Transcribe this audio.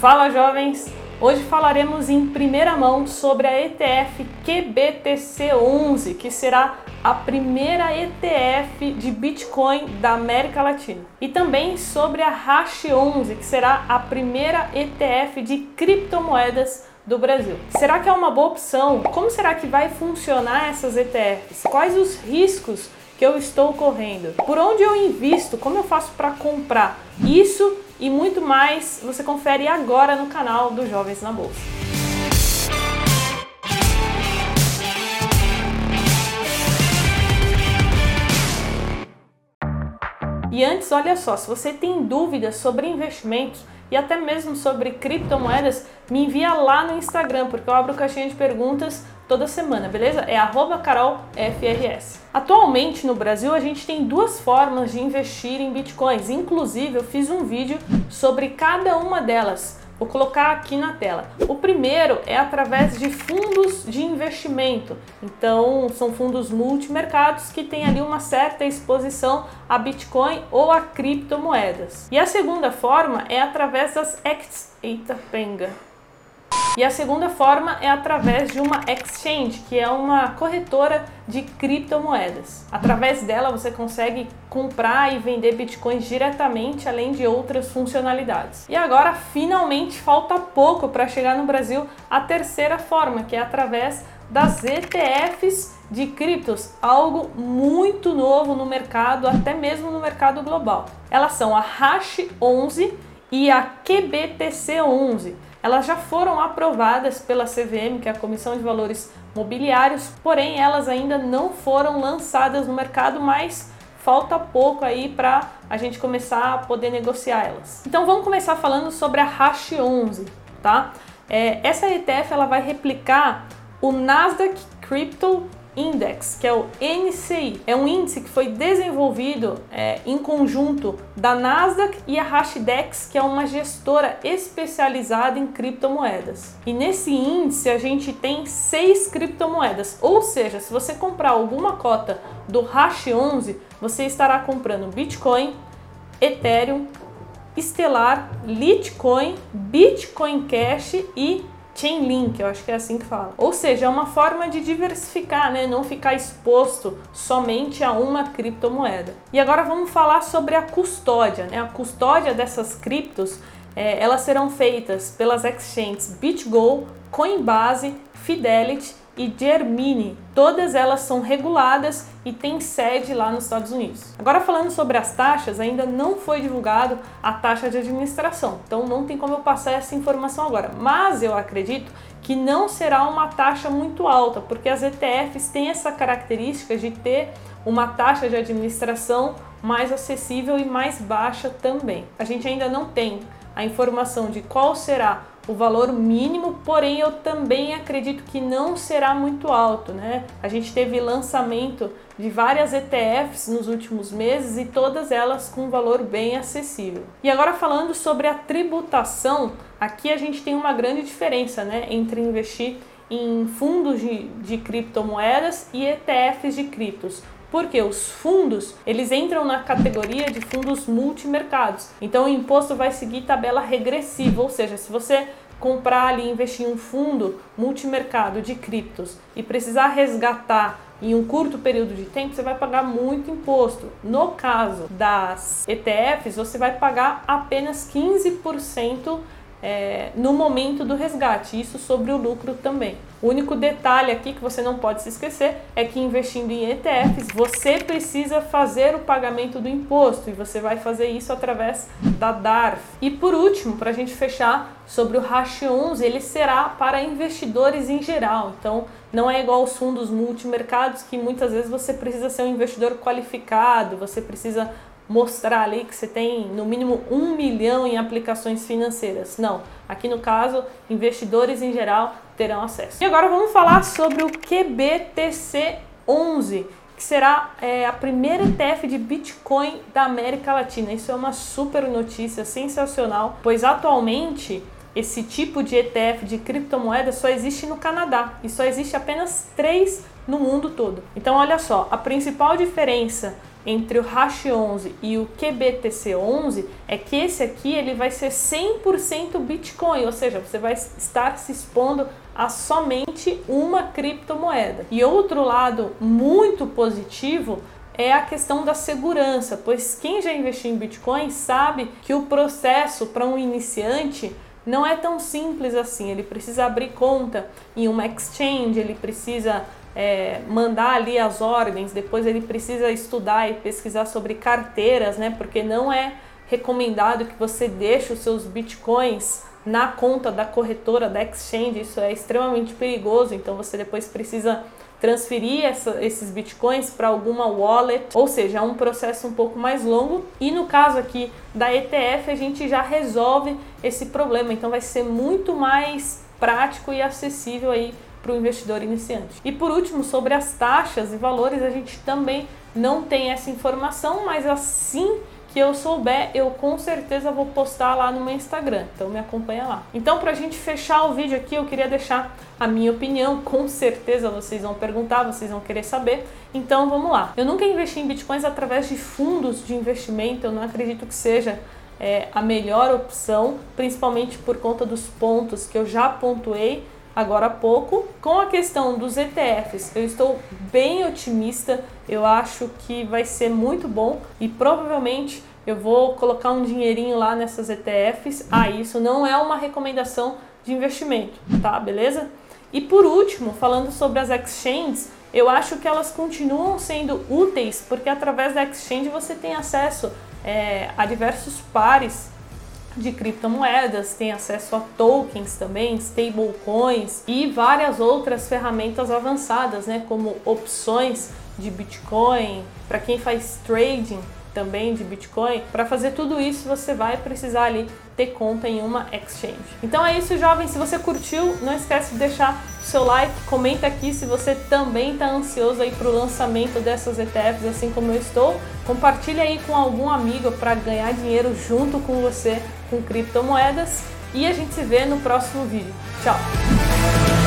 Fala jovens! Hoje falaremos em primeira mão sobre a ETF QBTC11, que será a primeira ETF de Bitcoin da América Latina. E também sobre a Hash11, que será a primeira ETF de criptomoedas do Brasil. Será que é uma boa opção? Como será que vai funcionar essas ETFs? Quais os riscos que eu estou correndo? Por onde eu invisto? Como eu faço para comprar? Isso e muito mais você confere agora no canal do Jovens na Bolsa. E antes, olha só, se você tem dúvidas sobre investimentos e até mesmo sobre criptomoedas, me envia lá no Instagram, porque eu abro caixinha de perguntas toda semana, beleza? É carolfrs. Atualmente no Brasil a gente tem duas formas de investir em bitcoins. Inclusive eu fiz um vídeo sobre cada uma delas. Vou colocar aqui na tela. O primeiro é através de fundos de investimento. Então, são fundos multimercados que têm ali uma certa exposição a Bitcoin ou a criptomoedas. E a segunda forma é através das ex... Eita, penga. E a segunda forma é através de uma exchange, que é uma corretora de criptomoedas. Através dela você consegue comprar e vender bitcoins diretamente, além de outras funcionalidades. E agora, finalmente, falta pouco para chegar no Brasil a terceira forma, que é através das ETFs de criptos, algo muito novo no mercado, até mesmo no mercado global. Elas são a Hash 11 e a QBTC 11 elas já foram aprovadas pela CVM, que é a Comissão de Valores Mobiliários, porém elas ainda não foram lançadas no mercado, mas falta pouco aí para a gente começar a poder negociar elas. Então vamos começar falando sobre a Hash 11, tá? É, essa ETF ela vai replicar o Nasdaq Crypto Index, que é o NCI. É um índice que foi desenvolvido é, em conjunto da Nasdaq e a Hashdex, que é uma gestora especializada em criptomoedas. E nesse índice a gente tem seis criptomoedas, ou seja, se você comprar alguma cota do Hash 11, você estará comprando Bitcoin, Ethereum, Stellar, Litecoin, Bitcoin Cash e Chainlink, eu acho que é assim que fala. Ou seja, é uma forma de diversificar, né? Não ficar exposto somente a uma criptomoeda. E agora vamos falar sobre a custódia, né? A custódia dessas criptos, é, elas serão feitas pelas exchanges BitGo, Coinbase, Fidelity e Germini. Todas elas são reguladas e têm sede lá nos Estados Unidos. Agora falando sobre as taxas, ainda não foi divulgado a taxa de administração, então não tem como eu passar essa informação agora. Mas eu acredito que não será uma taxa muito alta, porque as ETFs têm essa característica de ter uma taxa de administração mais acessível e mais baixa também. A gente ainda não tem a informação de qual será o valor mínimo, porém eu também acredito que não será muito alto, né? A gente teve lançamento de várias ETFs nos últimos meses e todas elas com valor bem acessível. E agora falando sobre a tributação, aqui a gente tem uma grande diferença, né, entre investir em fundos de, de criptomoedas e ETFs de criptos porque os fundos, eles entram na categoria de fundos multimercados. Então o imposto vai seguir tabela regressiva, ou seja, se você comprar ali investir em um fundo multimercado de criptos e precisar resgatar em um curto período de tempo, você vai pagar muito imposto. No caso das ETFs, você vai pagar apenas 15% é, no momento do resgate, isso sobre o lucro também. O único detalhe aqui que você não pode se esquecer é que investindo em ETFs, você precisa fazer o pagamento do imposto e você vai fazer isso através da DARF. E por último, para a gente fechar sobre o Hash 11, ele será para investidores em geral. Então, não é igual aos fundos multimercados que muitas vezes você precisa ser um investidor qualificado, você precisa mostrar ali que você tem no mínimo um milhão em aplicações financeiras. Não, aqui no caso, investidores em geral terão acesso. E agora vamos falar sobre o QBTC11, que será é, a primeira ETF de Bitcoin da América Latina. Isso é uma super notícia sensacional, pois atualmente esse tipo de ETF de criptomoeda só existe no Canadá e só existe apenas três no mundo todo. Então, olha só, a principal diferença entre o Hash11 e o QBTC11 é que esse aqui ele vai ser 100% Bitcoin, ou seja, você vai estar se expondo a somente uma criptomoeda. E outro lado muito positivo é a questão da segurança, pois quem já investiu em Bitcoin sabe que o processo para um iniciante não é tão simples assim. Ele precisa abrir conta em uma exchange, ele precisa é, mandar ali as ordens, depois ele precisa estudar e pesquisar sobre carteiras, né? Porque não é recomendado que você deixe os seus bitcoins na conta da corretora, da exchange, isso é extremamente perigoso, então você depois precisa transferir essa, esses bitcoins para alguma wallet, ou seja, é um processo um pouco mais longo. E no caso aqui da ETF, a gente já resolve esse problema, então vai ser muito mais prático e acessível aí para o investidor iniciante. E por último, sobre as taxas e valores, a gente também não tem essa informação, mas assim que eu souber, eu com certeza vou postar lá no meu Instagram. Então me acompanha lá. Então, para a gente fechar o vídeo aqui, eu queria deixar a minha opinião. Com certeza vocês vão perguntar, vocês vão querer saber. Então vamos lá. Eu nunca investi em bitcoins através de fundos de investimento. Eu não acredito que seja é, a melhor opção, principalmente por conta dos pontos que eu já pontuei agora há pouco. Com a questão dos ETFs, eu estou bem otimista. Eu acho que vai ser muito bom e provavelmente eu vou colocar um dinheirinho lá nessas ETFs. Ah, isso não é uma recomendação de investimento, tá? Beleza? E por último, falando sobre as exchanges, eu acho que elas continuam sendo úteis porque através da exchange você tem acesso é, a diversos pares de criptomoedas, tem acesso a tokens também, stablecoins e várias outras ferramentas avançadas, né, como opções de Bitcoin, para quem faz trading também de Bitcoin. Para fazer tudo isso, você vai precisar ali ter conta em uma exchange. Então é isso, jovem. Se você curtiu, não esquece de deixar o seu like, comenta aqui se você também está ansioso aí para o lançamento dessas ETFs, assim como eu estou. Compartilha aí com algum amigo para ganhar dinheiro junto com você com criptomoedas e a gente se vê no próximo vídeo. Tchau!